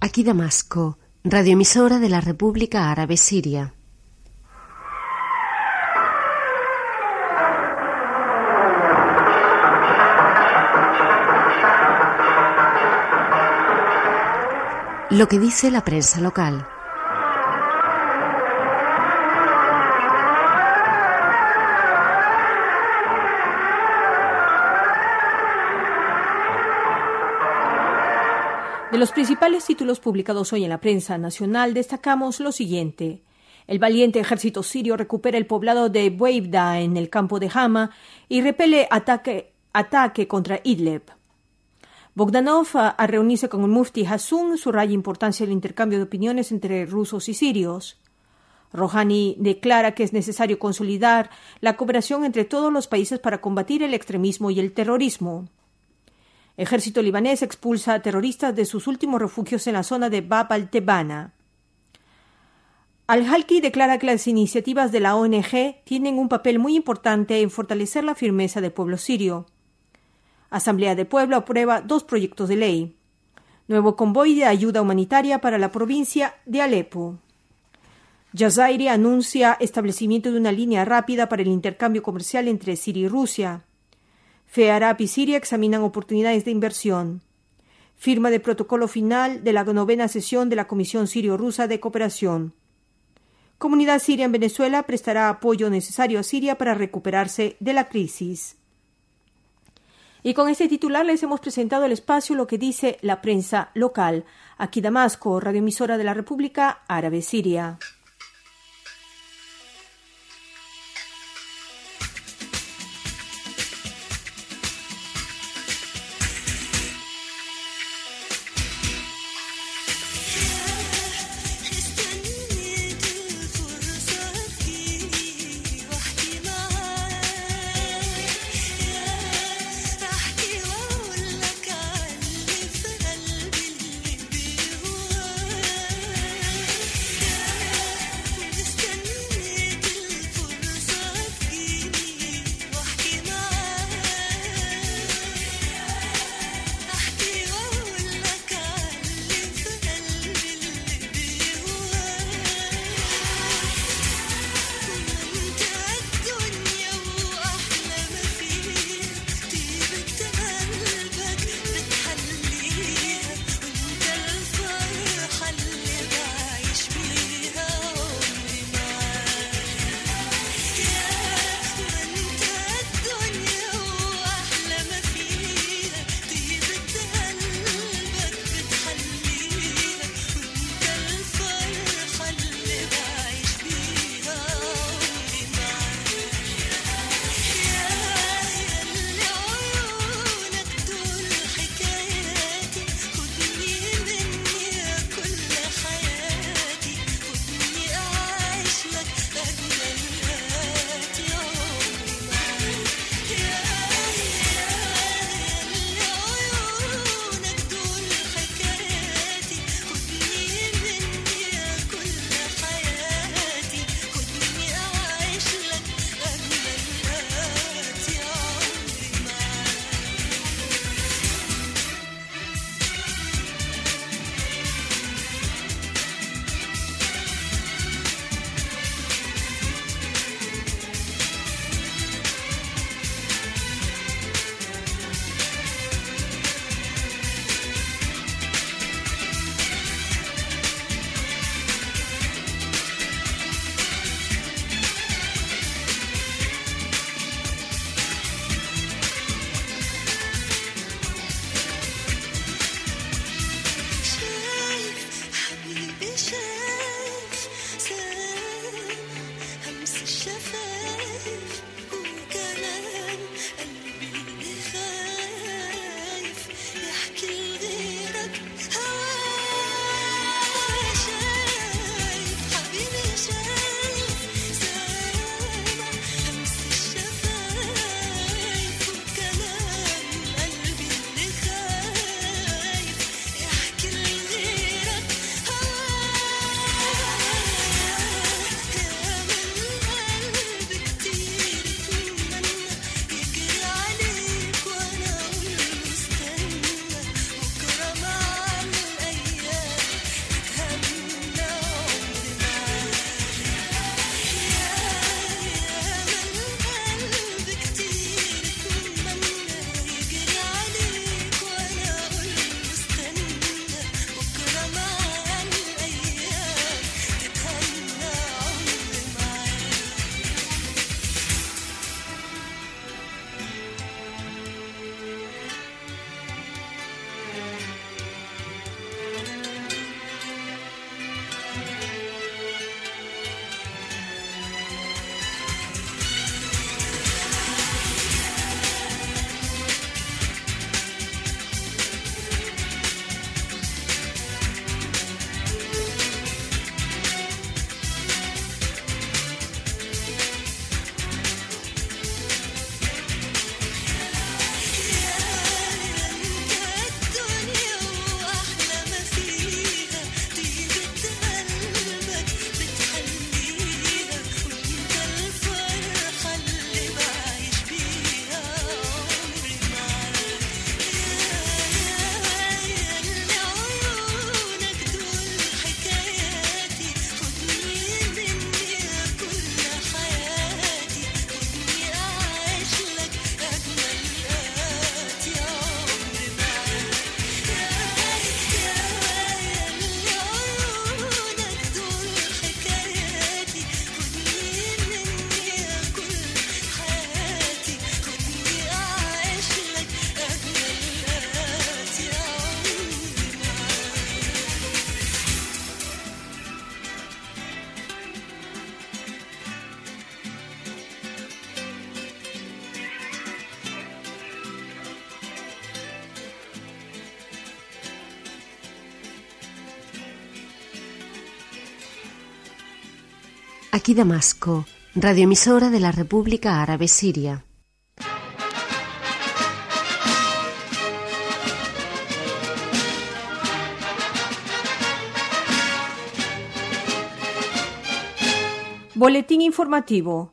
Aquí Damasco, radioemisora de la República Árabe Siria. Lo que dice la prensa local. De los principales títulos publicados hoy en la prensa nacional destacamos lo siguiente. El valiente ejército sirio recupera el poblado de Buevda en el campo de Hama y repele ataque, ataque contra Idlib. Bogdanov, a reunirse con el mufti Hassun, subraya importancia del intercambio de opiniones entre rusos y sirios. Rouhani declara que es necesario consolidar la cooperación entre todos los países para combatir el extremismo y el terrorismo. Ejército libanés expulsa a terroristas de sus últimos refugios en la zona de Bab al-Tebana. Al-Halki declara que las iniciativas de la ONG tienen un papel muy importante en fortalecer la firmeza del pueblo sirio. Asamblea de Pueblo aprueba dos proyectos de ley. Nuevo convoy de ayuda humanitaria para la provincia de Alepo. Jazairi anuncia establecimiento de una línea rápida para el intercambio comercial entre Siria y Rusia. FEARAP y Siria examinan oportunidades de inversión. Firma de protocolo final de la novena sesión de la Comisión Sirio-Rusa de Cooperación. Comunidad siria en Venezuela prestará apoyo necesario a Siria para recuperarse de la crisis. Y con este titular les hemos presentado el espacio Lo que dice la prensa local. Aquí Damasco, radioemisora de la República Árabe Siria. Aquí Damasco, radioemisora de la República Árabe Siria. Boletín informativo.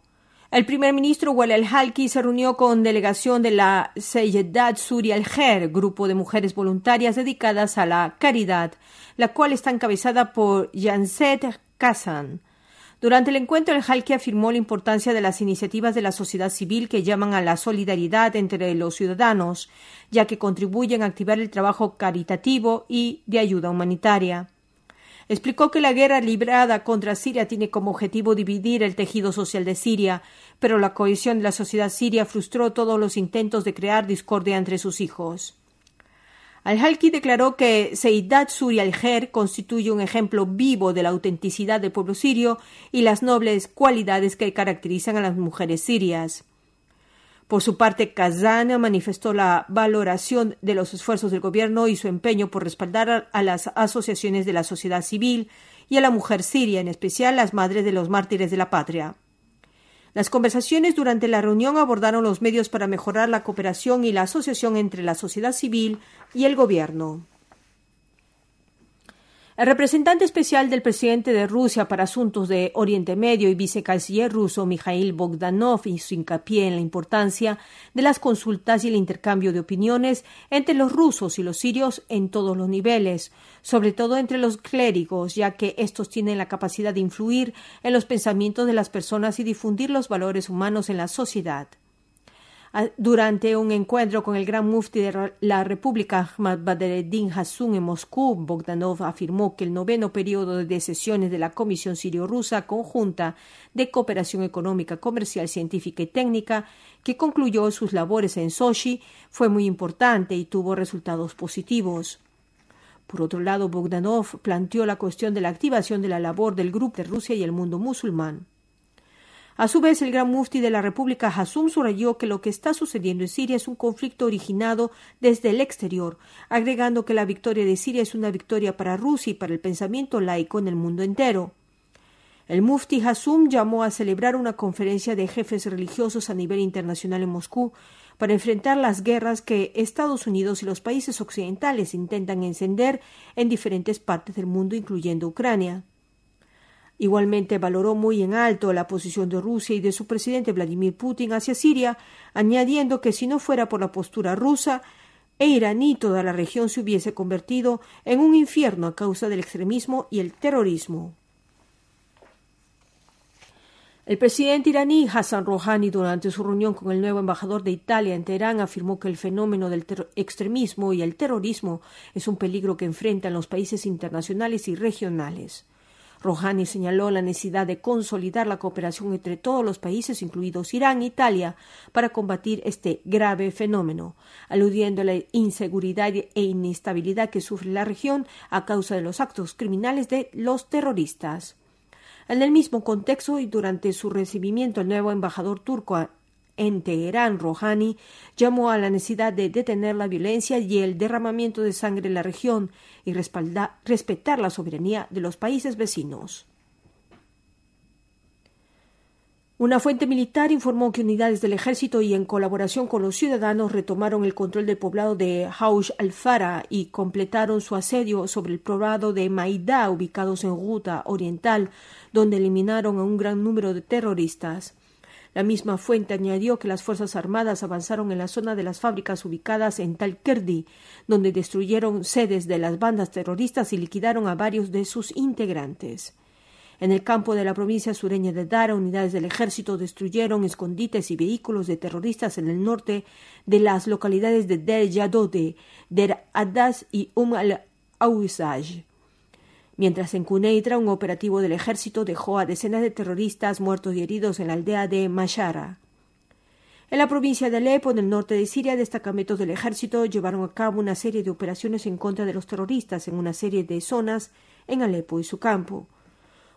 El primer ministro Walel Halki se reunió con delegación de la Seyyedat Suri al-Kher, grupo de mujeres voluntarias dedicadas a la caridad, la cual está encabezada por Janset Kazan. Durante el encuentro, el Halki afirmó la importancia de las iniciativas de la sociedad civil que llaman a la solidaridad entre los ciudadanos, ya que contribuyen a activar el trabajo caritativo y de ayuda humanitaria. Explicó que la guerra librada contra Siria tiene como objetivo dividir el tejido social de Siria, pero la cohesión de la sociedad siria frustró todos los intentos de crear discordia entre sus hijos. Al-Halki declaró que Seidat Suri al-Her constituye un ejemplo vivo de la autenticidad del pueblo sirio y las nobles cualidades que caracterizan a las mujeres sirias. Por su parte, Kazan manifestó la valoración de los esfuerzos del gobierno y su empeño por respaldar a las asociaciones de la sociedad civil y a la mujer siria, en especial las madres de los mártires de la patria. Las conversaciones durante la reunión abordaron los medios para mejorar la cooperación y la asociación entre la sociedad civil y el gobierno. El representante especial del presidente de Rusia para asuntos de Oriente Medio y vicecanciller ruso Mikhail Bogdanov hizo hincapié en la importancia de las consultas y el intercambio de opiniones entre los rusos y los sirios en todos los niveles, sobre todo entre los clérigos, ya que estos tienen la capacidad de influir en los pensamientos de las personas y difundir los valores humanos en la sociedad. Durante un encuentro con el gran mufti de la República Ahmad Badreddin Hassun en Moscú, Bogdanov afirmó que el noveno periodo de sesiones de la Comisión Sirio-Rusa Conjunta de Cooperación Económica, Comercial, Científica y Técnica, que concluyó sus labores en Sochi, fue muy importante y tuvo resultados positivos. Por otro lado, Bogdanov planteó la cuestión de la activación de la labor del Grupo de Rusia y el mundo musulmán. A su vez, el gran mufti de la República Hassum subrayó que lo que está sucediendo en Siria es un conflicto originado desde el exterior, agregando que la victoria de Siria es una victoria para Rusia y para el pensamiento laico en el mundo entero. El mufti Hassum llamó a celebrar una conferencia de jefes religiosos a nivel internacional en Moscú para enfrentar las guerras que Estados Unidos y los países occidentales intentan encender en diferentes partes del mundo, incluyendo Ucrania. Igualmente valoró muy en alto la posición de Rusia y de su presidente Vladimir Putin hacia Siria, añadiendo que si no fuera por la postura rusa e iraní toda la región se hubiese convertido en un infierno a causa del extremismo y el terrorismo. El presidente iraní Hassan Rouhani, durante su reunión con el nuevo embajador de Italia en Teherán, afirmó que el fenómeno del extremismo y el terrorismo es un peligro que enfrentan los países internacionales y regionales. Rouhani señaló la necesidad de consolidar la cooperación entre todos los países, incluidos Irán e Italia, para combatir este grave fenómeno, aludiendo a la inseguridad e inestabilidad que sufre la región a causa de los actos criminales de los terroristas. En el mismo contexto y durante su recibimiento, el nuevo embajador turco en Teherán, Rouhani llamó a la necesidad de detener la violencia y el derramamiento de sangre en la región y respetar la soberanía de los países vecinos. Una fuente militar informó que unidades del ejército y en colaboración con los ciudadanos retomaron el control del poblado de Haush al-Fara y completaron su asedio sobre el poblado de Maidá, ubicados en Ruta Oriental, donde eliminaron a un gran número de terroristas. La misma fuente añadió que las Fuerzas Armadas avanzaron en la zona de las fábricas ubicadas en Talkerdi, donde destruyeron sedes de las bandas terroristas y liquidaron a varios de sus integrantes. En el campo de la provincia sureña de Dara, unidades del ejército destruyeron escondites y vehículos de terroristas en el norte de las localidades de Der Yadode, Der Adas y Um al-Awsaj mientras en Cuneitra un operativo del ejército dejó a decenas de terroristas muertos y heridos en la aldea de Mashara. En la provincia de Alepo, en el norte de Siria, destacamentos del ejército llevaron a cabo una serie de operaciones en contra de los terroristas en una serie de zonas en Alepo y su campo.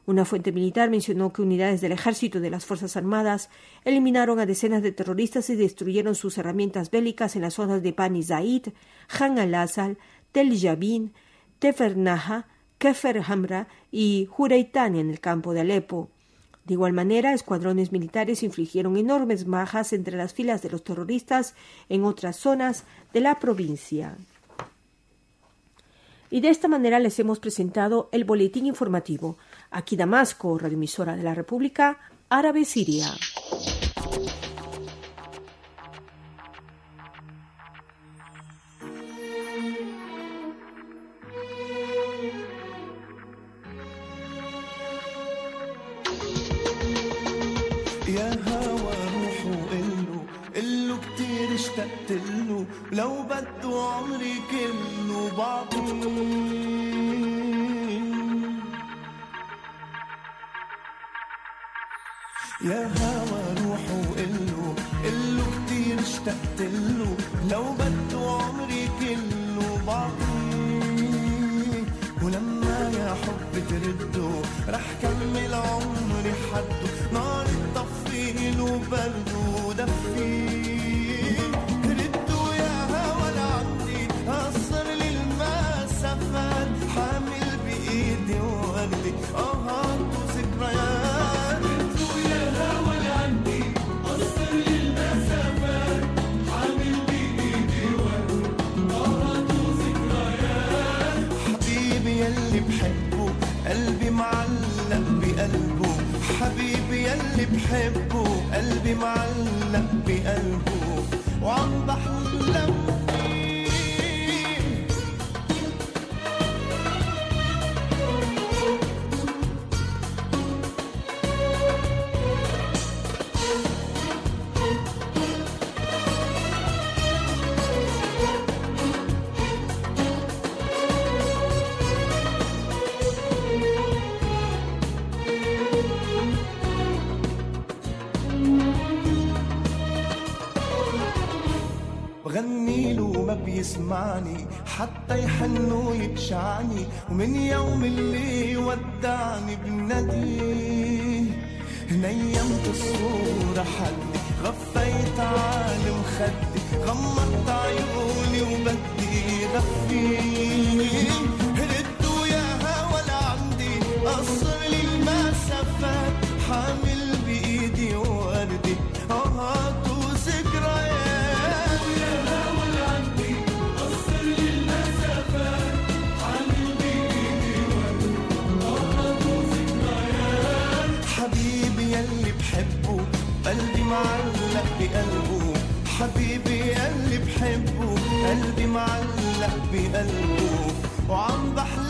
Una fuente militar mencionó que unidades del ejército de las Fuerzas Armadas eliminaron a decenas de terroristas y destruyeron sus herramientas bélicas en las zonas de Bani Zaid, Han al-Asal, Tel Yabin, Tefernaha, Kefer Hamra y Jureitani en el campo de Alepo. De igual manera, escuadrones militares infligieron enormes bajas entre las filas de los terroristas en otras zonas de la provincia. Y de esta manera les hemos presentado el boletín informativo. Aquí Damasco, radioemisora de la República Árabe Siria. قلتله لو بده عمري كله بعطيه يا هوى روح وقله قله كتير اشتقتله لو بده عمري كله بعطيه ولما يا حب ترده رح كمل عمري حده نار تطفيلو بردو برده دفيه ويبشعني ومن يوم اللي قلبه وعم بحلم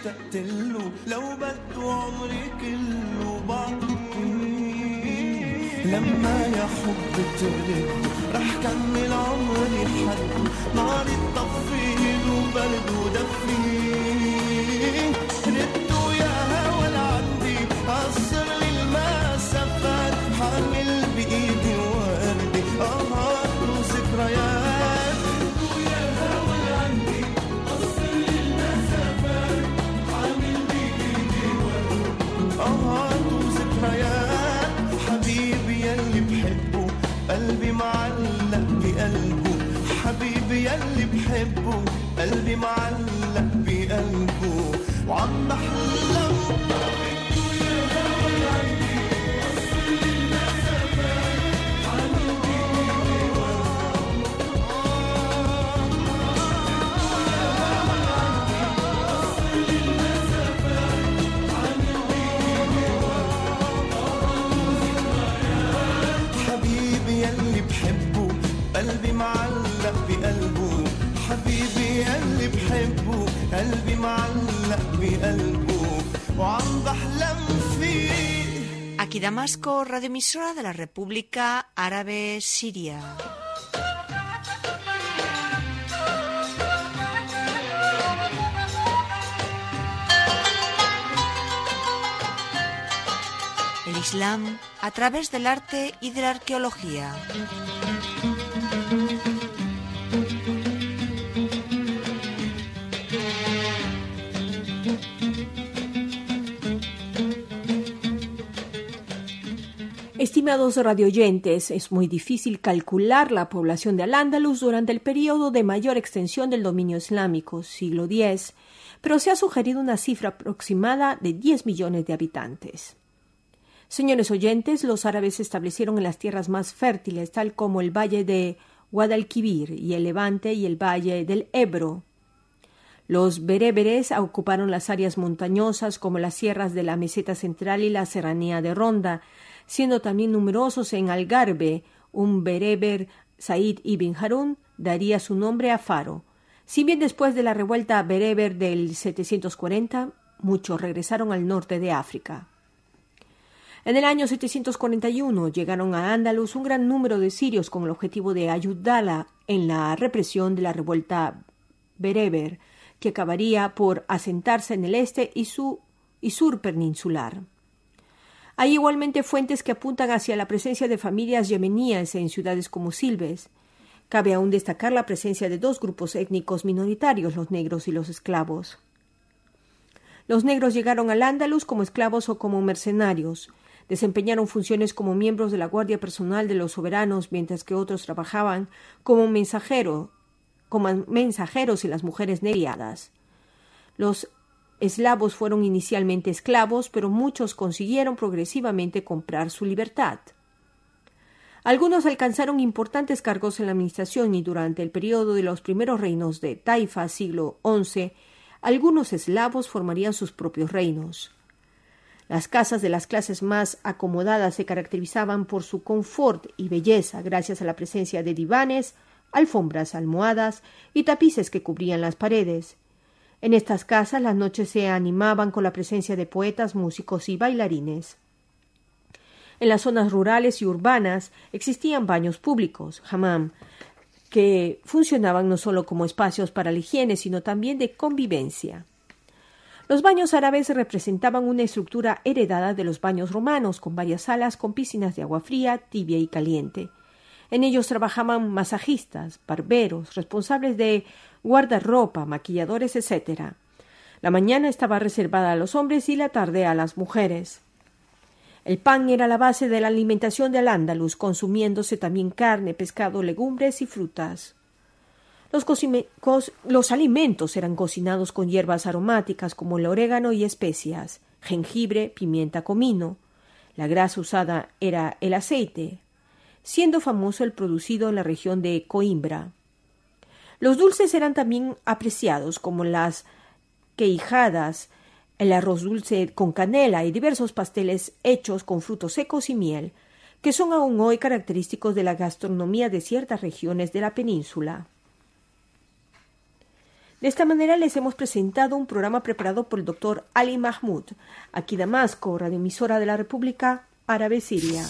اشتقت له لو بدو عمري كله بعطيه لما يا حب ترد رح كمل عمري حد نار التفضيل وبرد ودفيه حبيبي يلي بحبه قلبي معلق بقلبه وعم بحلم Damasco, radioemisora de la República Árabe Siria. El Islam a través del arte y de la arqueología. Estimados radioyentes, es muy difícil calcular la población de Al-Ándalus durante el periodo de mayor extensión del dominio islámico, siglo X, pero se ha sugerido una cifra aproximada de 10 millones de habitantes. Señores oyentes, los árabes se establecieron en las tierras más fértiles, tal como el valle de Guadalquivir y el Levante y el valle del Ebro. Los bereberes ocuparon las áreas montañosas como las sierras de la meseta central y la serranía de Ronda, siendo también numerosos en Algarve. Un bereber, Said ibn Harun, daría su nombre a Faro. Si bien después de la revuelta bereber del 740, muchos regresaron al norte de África. En el año 741 llegaron a Andalus un gran número de sirios con el objetivo de ayudarla en la represión de la revuelta bereber, que acabaría por asentarse en el este y, y sur peninsular. Hay igualmente fuentes que apuntan hacia la presencia de familias yemeníes en ciudades como Silves. Cabe aún destacar la presencia de dos grupos étnicos minoritarios, los negros y los esclavos. Los negros llegaron al Andalus como esclavos o como mercenarios. Desempeñaron funciones como miembros de la guardia personal de los soberanos, mientras que otros trabajaban como mensajero, como mensajeros y las mujeres neriadas. Los eslavos fueron inicialmente esclavos, pero muchos consiguieron progresivamente comprar su libertad. Algunos alcanzaron importantes cargos en la administración y durante el periodo de los primeros reinos de Taifa, siglo XI, algunos eslavos formarían sus propios reinos. Las casas de las clases más acomodadas se caracterizaban por su confort y belleza gracias a la presencia de divanes, alfombras, almohadas y tapices que cubrían las paredes. En estas casas las noches se animaban con la presencia de poetas, músicos y bailarines. En las zonas rurales y urbanas existían baños públicos, hammam, que funcionaban no solo como espacios para la higiene, sino también de convivencia. Los baños árabes representaban una estructura heredada de los baños romanos, con varias salas con piscinas de agua fría, tibia y caliente. En ellos trabajaban masajistas, barberos, responsables de guardarropa, maquilladores, etc. La mañana estaba reservada a los hombres y la tarde a las mujeres. El pan era la base de la alimentación de Al-Ándalus, consumiéndose también carne, pescado, legumbres y frutas. Los, los, alimentos eran cocinados con hierbas aromáticas como el orégano y especias, jengibre, pimienta, comino. La grasa usada era el aceite, siendo famoso el producido en la región de Coimbra. Los dulces eran también apreciados, como las queijadas, el arroz dulce con canela y diversos pasteles hechos con frutos secos y miel, que son aún hoy característicos de la gastronomía de ciertas regiones de la península. De esta manera les hemos presentado un programa preparado por el doctor Ali Mahmoud, aquí Damasco, radioemisora de la República Árabe Siria.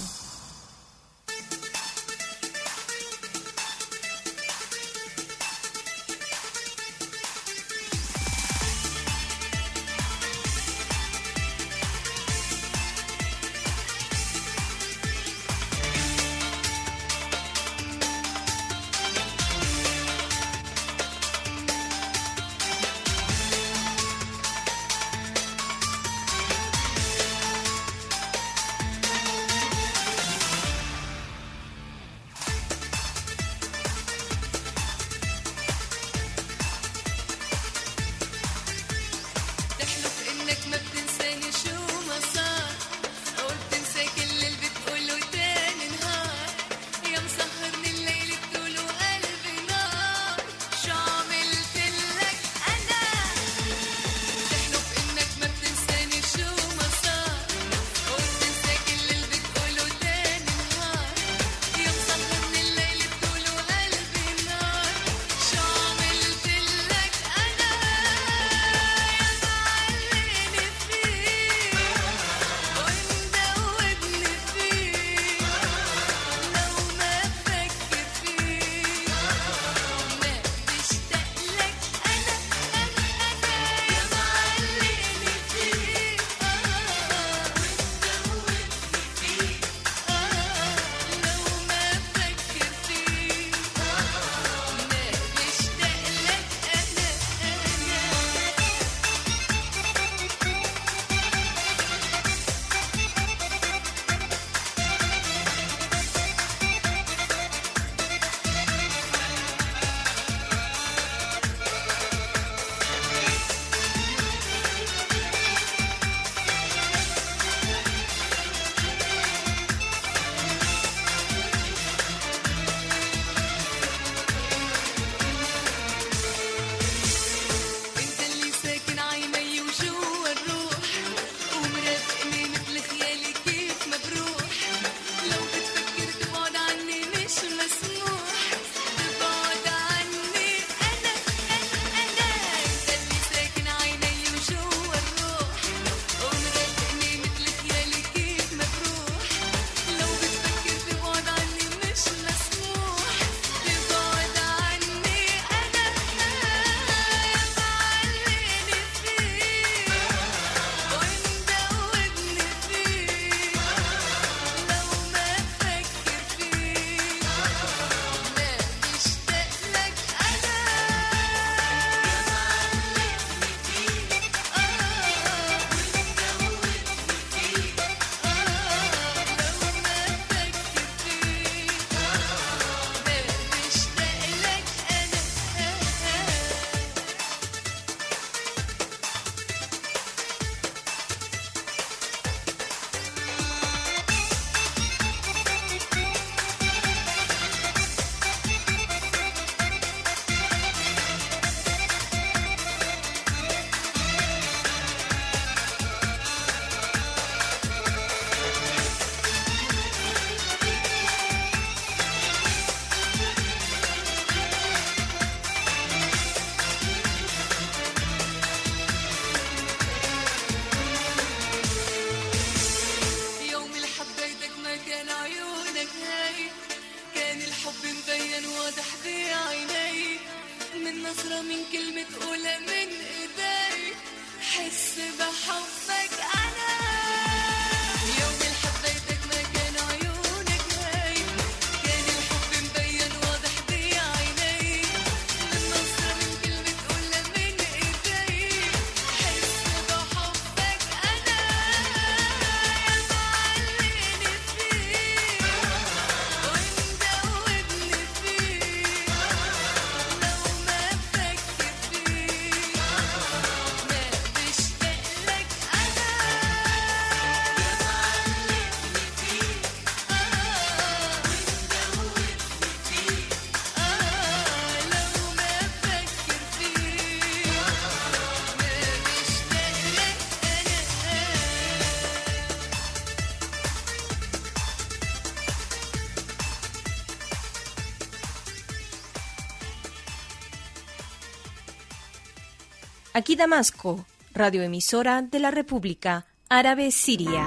Aquí Damasco, radioemisora de la República Árabe Siria.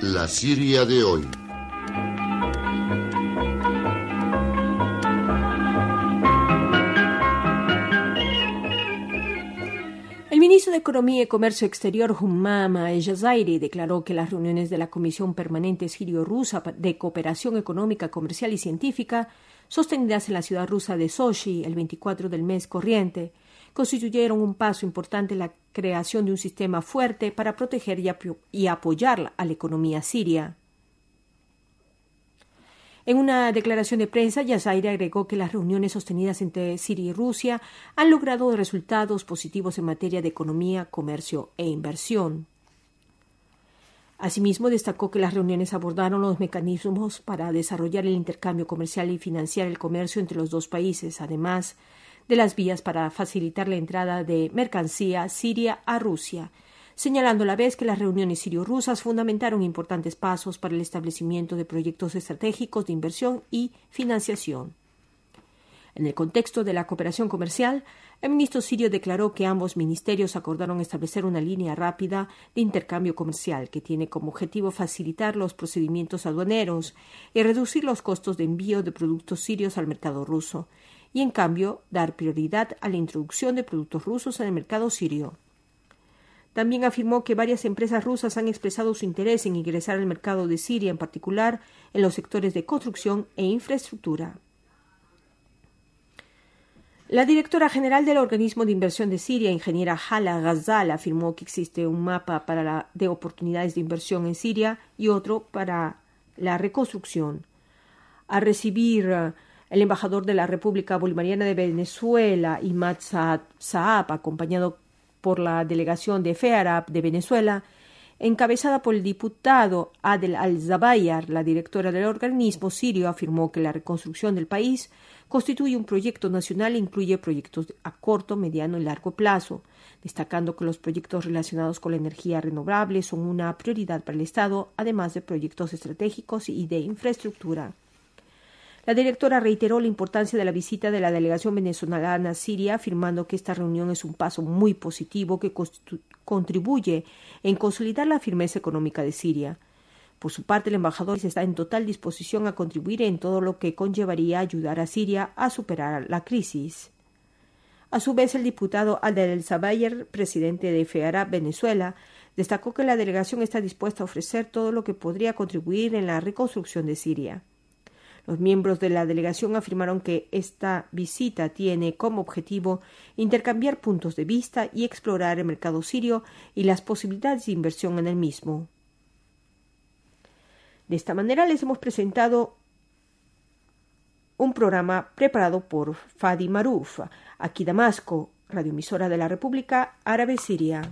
La Siria de hoy. Economía y Comercio Exterior, Humama Jazairi, declaró que las reuniones de la Comisión Permanente Sirio-Rusa de Cooperación Económica, Comercial y Científica, sostenidas en la ciudad rusa de Sochi el 24 del mes corriente, constituyeron un paso importante en la creación de un sistema fuerte para proteger y, y apoyar a la economía siria. En una declaración de prensa, Yazaire agregó que las reuniones sostenidas entre Siria y Rusia han logrado resultados positivos en materia de economía, comercio e inversión. Asimismo, destacó que las reuniones abordaron los mecanismos para desarrollar el intercambio comercial y financiar el comercio entre los dos países, además de las vías para facilitar la entrada de mercancía siria a Rusia, señalando a la vez que las reuniones sirio-rusas fundamentaron importantes pasos para el establecimiento de proyectos estratégicos de inversión y financiación. En el contexto de la cooperación comercial, el ministro sirio declaró que ambos ministerios acordaron establecer una línea rápida de intercambio comercial que tiene como objetivo facilitar los procedimientos aduaneros y reducir los costos de envío de productos sirios al mercado ruso, y en cambio dar prioridad a la introducción de productos rusos en el mercado sirio. También afirmó que varias empresas rusas han expresado su interés en ingresar al mercado de Siria, en particular en los sectores de construcción e infraestructura. La directora general del organismo de inversión de Siria, ingeniera Hala Ghazal, afirmó que existe un mapa para de oportunidades de inversión en Siria y otro para la reconstrucción. Al recibir el embajador de la República Bolivariana de Venezuela, Imad Saab, acompañado por la delegación de FEARAP de Venezuela, encabezada por el diputado Adel Al-Zabayar, la directora del organismo sirio, afirmó que la reconstrucción del país constituye un proyecto nacional e incluye proyectos a corto, mediano y largo plazo, destacando que los proyectos relacionados con la energía renovable son una prioridad para el Estado, además de proyectos estratégicos y de infraestructura. La directora reiteró la importancia de la visita de la delegación venezolana a Siria, afirmando que esta reunión es un paso muy positivo que contribuye en consolidar la firmeza económica de Siria. Por su parte, el embajador está en total disposición a contribuir en todo lo que conllevaría ayudar a Siria a superar la crisis. A su vez, el diputado Adel Zabayer, presidente de FEARA Venezuela, destacó que la delegación está dispuesta a ofrecer todo lo que podría contribuir en la reconstrucción de Siria. Los miembros de la delegación afirmaron que esta visita tiene como objetivo intercambiar puntos de vista y explorar el mercado sirio y las posibilidades de inversión en el mismo. De esta manera les hemos presentado un programa preparado por Fadi Maruf, aquí Damasco, radioemisora de la República Árabe Siria.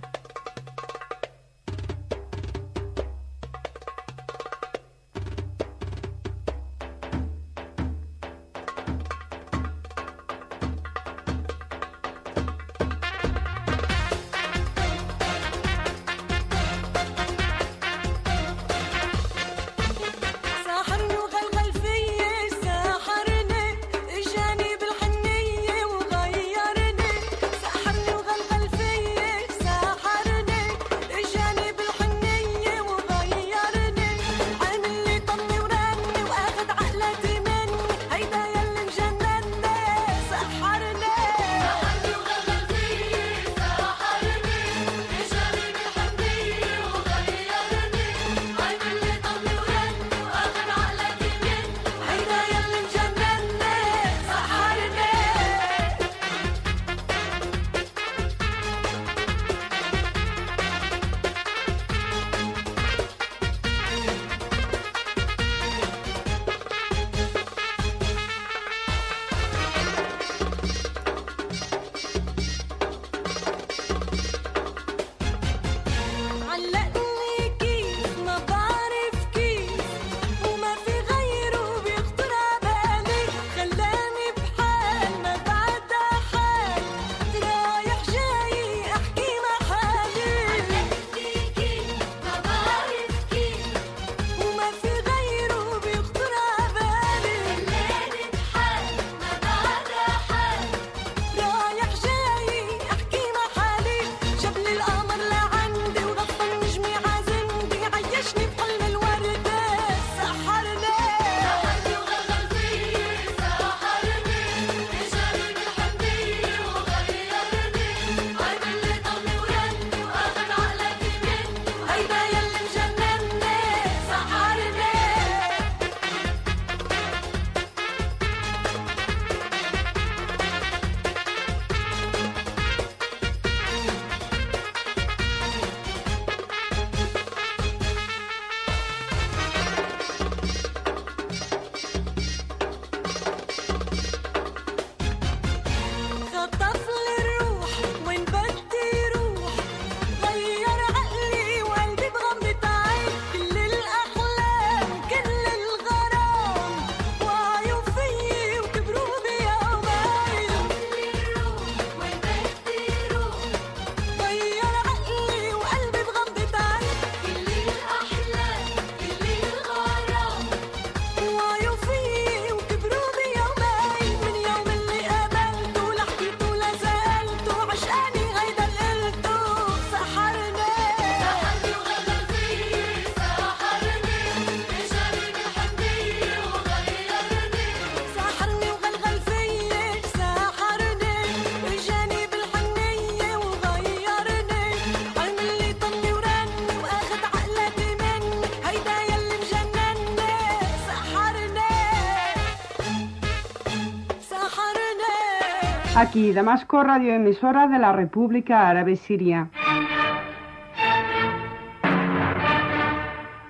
Aquí, Damasco, radioemisora de la República Árabe Siria.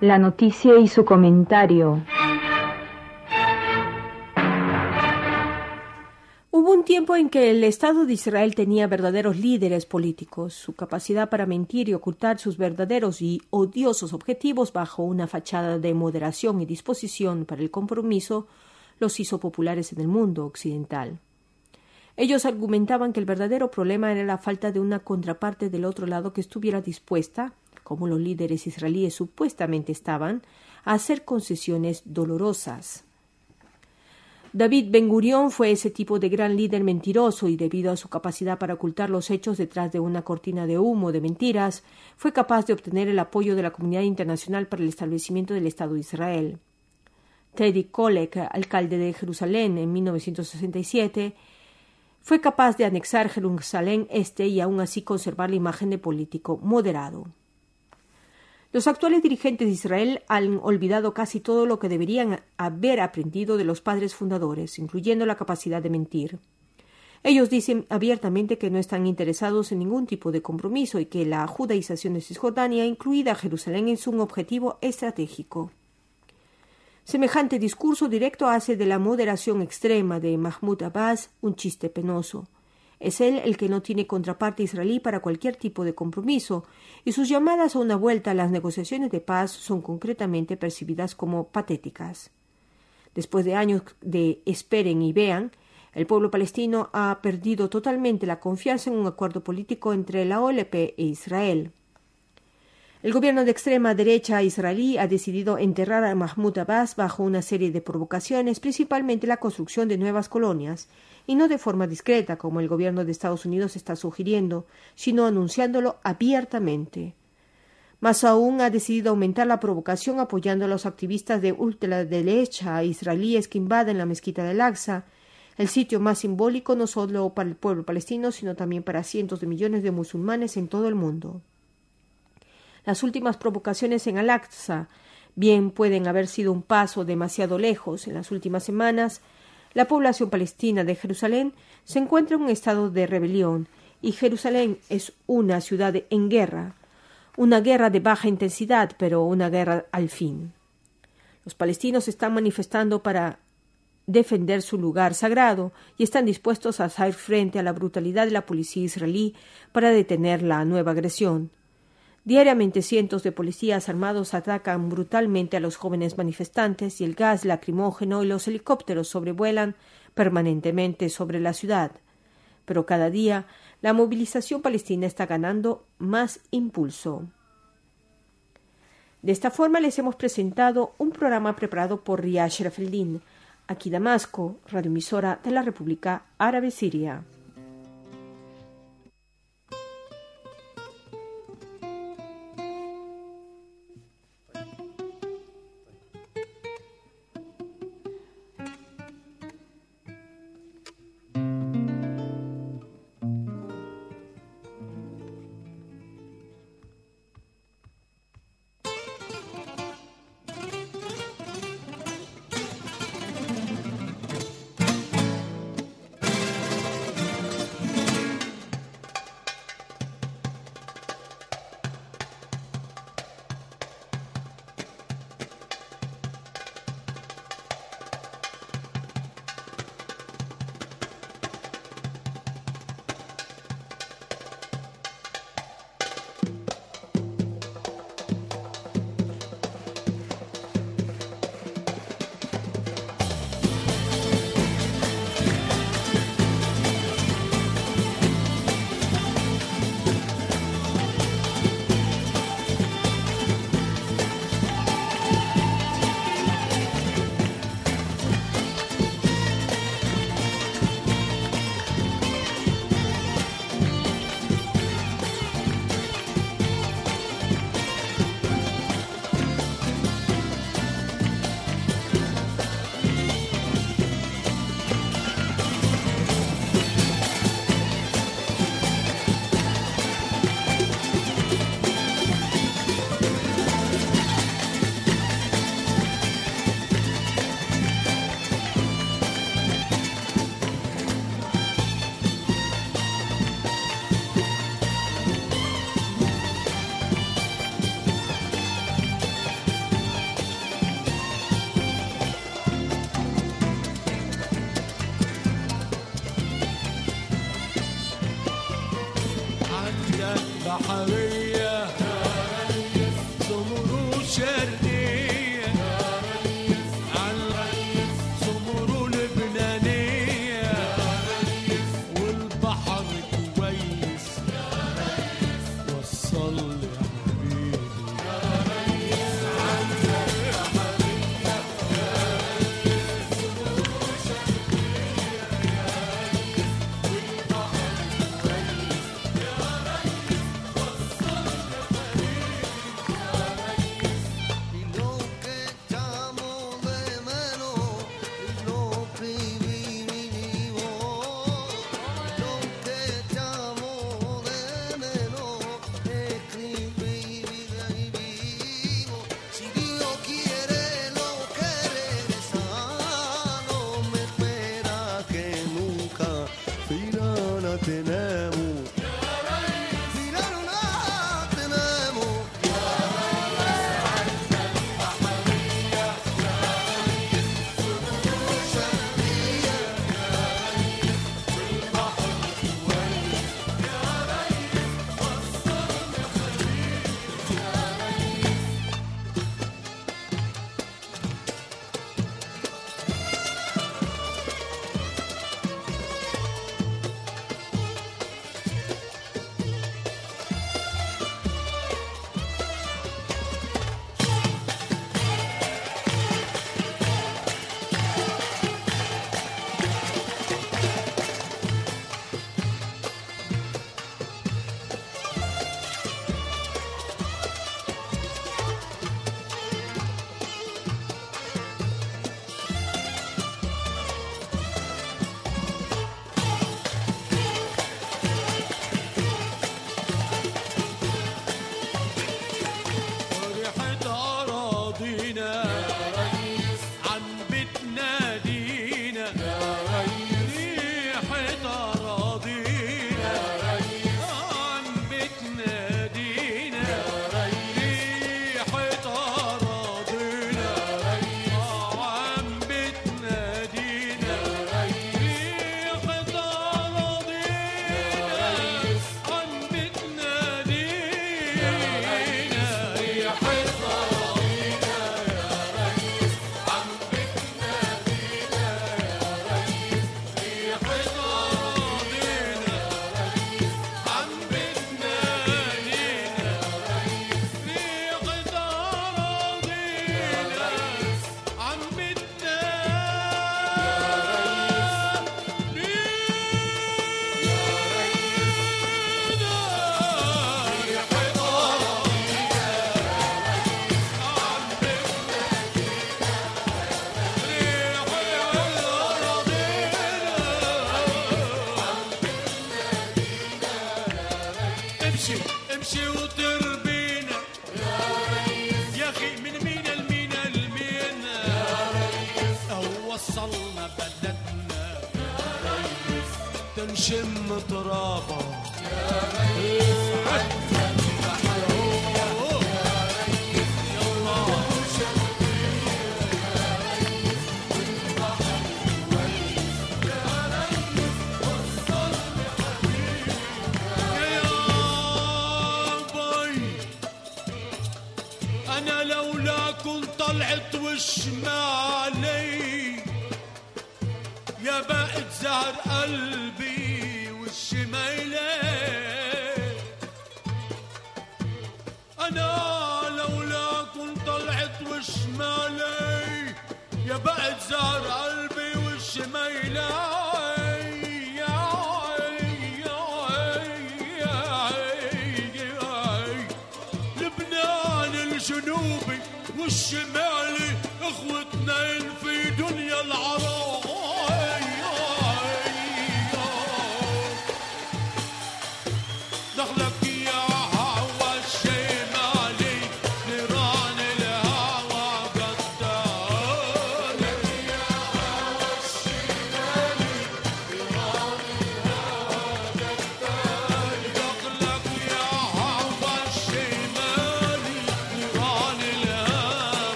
La noticia y su comentario. Hubo un tiempo en que el Estado de Israel tenía verdaderos líderes políticos. Su capacidad para mentir y ocultar sus verdaderos y odiosos objetivos bajo una fachada de moderación y disposición para el compromiso los hizo populares en el mundo occidental. Ellos argumentaban que el verdadero problema era la falta de una contraparte del otro lado que estuviera dispuesta, como los líderes israelíes supuestamente estaban, a hacer concesiones dolorosas. David Ben Gurión fue ese tipo de gran líder mentiroso y debido a su capacidad para ocultar los hechos detrás de una cortina de humo de mentiras, fue capaz de obtener el apoyo de la comunidad internacional para el establecimiento del Estado de Israel. Teddy Kollek, alcalde de Jerusalén en 1967, fue capaz de anexar Jerusalén Este y aún así conservar la imagen de político moderado. Los actuales dirigentes de Israel han olvidado casi todo lo que deberían haber aprendido de los padres fundadores, incluyendo la capacidad de mentir. Ellos dicen abiertamente que no están interesados en ningún tipo de compromiso y que la judaización de Cisjordania, incluida Jerusalén, es un objetivo estratégico. Semejante discurso directo hace de la moderación extrema de Mahmoud Abbas un chiste penoso. Es él el que no tiene contraparte israelí para cualquier tipo de compromiso, y sus llamadas a una vuelta a las negociaciones de paz son concretamente percibidas como patéticas. Después de años de esperen y vean, el pueblo palestino ha perdido totalmente la confianza en un acuerdo político entre la OLP e Israel. El gobierno de extrema derecha israelí ha decidido enterrar a Mahmoud Abbas bajo una serie de provocaciones, principalmente la construcción de nuevas colonias, y no de forma discreta, como el gobierno de Estados Unidos está sugiriendo, sino anunciándolo abiertamente. Más aún ha decidido aumentar la provocación apoyando a los activistas de ultraderecha israelíes que invaden la mezquita del Aqsa, el sitio más simbólico no solo para el pueblo palestino, sino también para cientos de millones de musulmanes en todo el mundo. Las últimas provocaciones en Al-Aqsa bien pueden haber sido un paso demasiado lejos. En las últimas semanas, la población palestina de Jerusalén se encuentra en un estado de rebelión y Jerusalén es una ciudad en guerra, una guerra de baja intensidad, pero una guerra al fin. Los palestinos están manifestando para defender su lugar sagrado y están dispuestos a hacer frente a la brutalidad de la policía israelí para detener la nueva agresión. Diariamente cientos de policías armados atacan brutalmente a los jóvenes manifestantes y el gas lacrimógeno y los helicópteros sobrevuelan permanentemente sobre la ciudad. Pero cada día la movilización palestina está ganando más impulso. De esta forma les hemos presentado un programa preparado por Riyad Sherafeldin, aquí Damasco, radioemisora de la República Árabe Siria.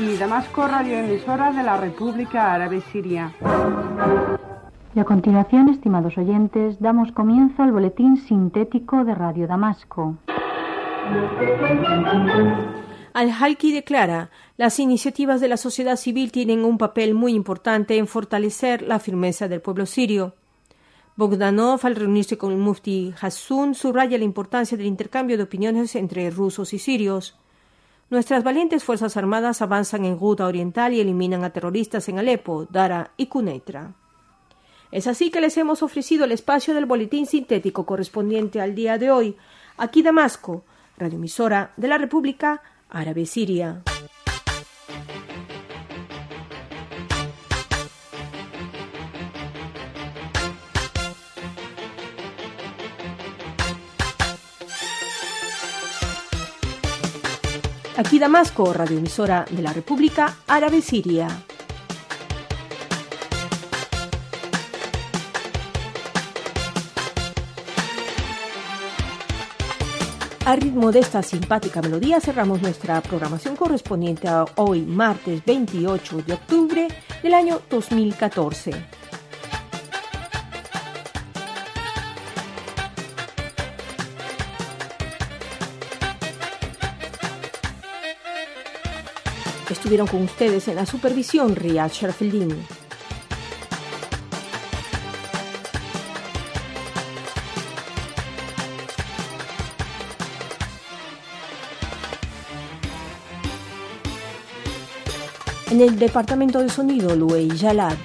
Aquí, Damasco, radioemisora de la República Árabe Siria. Y a continuación, estimados oyentes, damos comienzo al boletín sintético de Radio Damasco. Al-Halki declara, las iniciativas de la sociedad civil tienen un papel muy importante en fortalecer la firmeza del pueblo sirio. Bogdanov, al reunirse con el mufti Hassun, subraya la importancia del intercambio de opiniones entre rusos y sirios. Nuestras valientes Fuerzas Armadas avanzan en Ghouta Oriental y eliminan a terroristas en Alepo, Dara y Cuneitra. Es así que les hemos ofrecido el espacio del boletín sintético correspondiente al día de hoy, aquí Damasco, radioemisora de la República Árabe Siria. Aquí Damasco, radioemisora de la República Árabe Siria. A ritmo de esta simpática melodía cerramos nuestra programación correspondiente a hoy, martes 28 de octubre del año 2014. Estuvieron con ustedes en la supervisión Riyad Sharfeldin. En el departamento de sonido, Louis Jalad.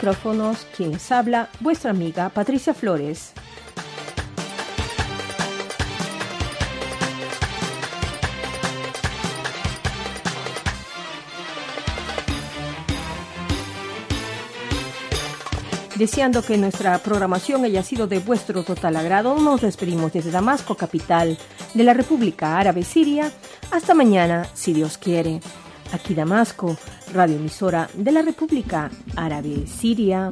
Micrófonos, quien habla, vuestra amiga Patricia Flores. Deseando que nuestra programación haya sido de vuestro total agrado, nos despedimos desde Damasco, capital de la República Árabe Siria. Hasta mañana, si Dios quiere. Aquí Damasco, radioemisora de la República Árabe Siria.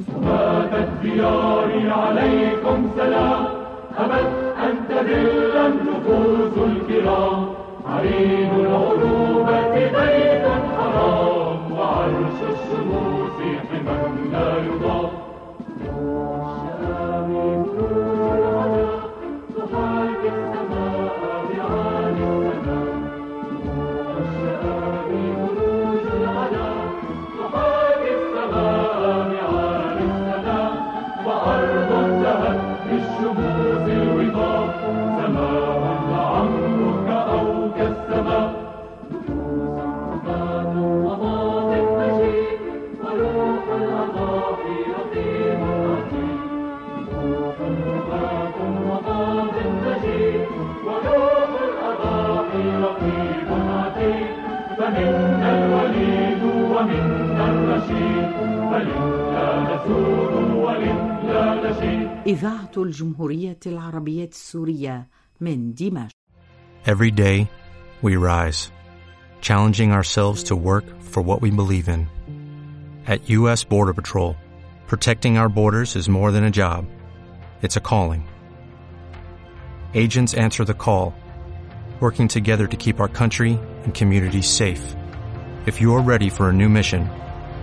إذاعة الجمهورية العربية السورية من دمشق Every day, we rise, challenging ourselves to work for what we believe in. At U.S. Border Patrol, protecting our borders is more than a job, it's a calling. Agents answer the call, working together to keep our country and communities safe. If you are ready for a new mission,